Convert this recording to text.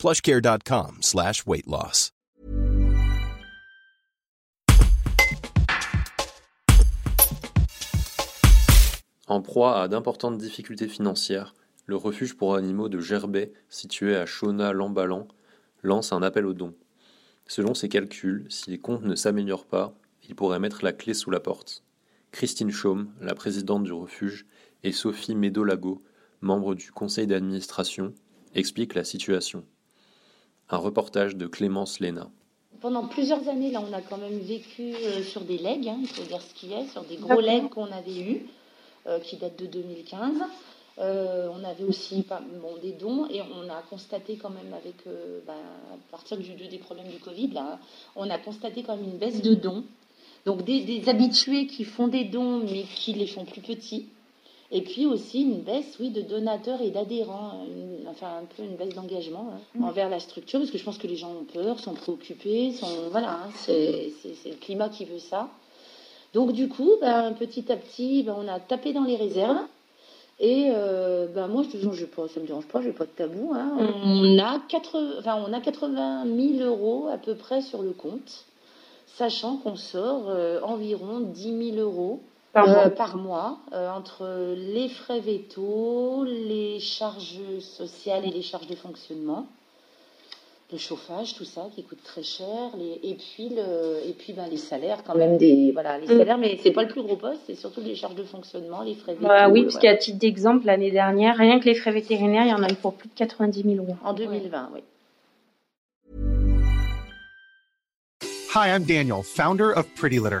plushcare.com slash. En proie à d'importantes difficultés financières, le refuge pour animaux de Gerbet, situé à Chaunas-Lambalan, lance un appel aux dons. Selon ses calculs, si les comptes ne s'améliorent pas, il pourrait mettre la clé sous la porte. Christine Chaume, la présidente du refuge, et Sophie Médolago, membre du conseil d'administration, expliquent la situation. Un reportage de Clémence Léna. Pendant plusieurs années, là, on a quand même vécu euh, sur des legs, hein, il faut dire ce qu'il y a, sur des gros legs qu'on avait eus, euh, qui datent de 2015. Euh, on avait aussi bon, des dons et on a constaté quand même avec, bah, à partir du, des problèmes du Covid, là, on a constaté quand même une baisse de dons. Donc des, des habitués qui font des dons mais qui les font plus petits. Et puis aussi une baisse, oui, de donateurs et d'adhérents, enfin un peu une baisse d'engagement hein, mm. envers la structure, parce que je pense que les gens ont peur, sont préoccupés, sont voilà, hein, c'est le climat qui veut ça. Donc du coup, ben, petit à petit, ben, on a tapé dans les réserves. Et euh, ben, moi, je te je pas, ça me dérange pas, j'ai pas de tabou. Hein. Mm. On, a 80, enfin, on a 80 000 euros à peu près sur le compte, sachant qu'on sort euh, environ 10 000 euros par mois, euh, euh, entre les frais vétos, les charges sociales et les charges de fonctionnement, le chauffage, tout ça qui coûte très cher, et puis le, et puis ben, les salaires quand même des voilà les mm. salaires, mais c'est pas le plus gros poste, c'est surtout les charges de fonctionnement, les frais vétos. Bah, oui, parce qu'à titre d'exemple, l'année dernière, rien que les frais vétérinaires, il y en a eu pour plus de 90 000 euros. En 2020, oui. Hi, I'm Daniel, founder of Pretty Litter.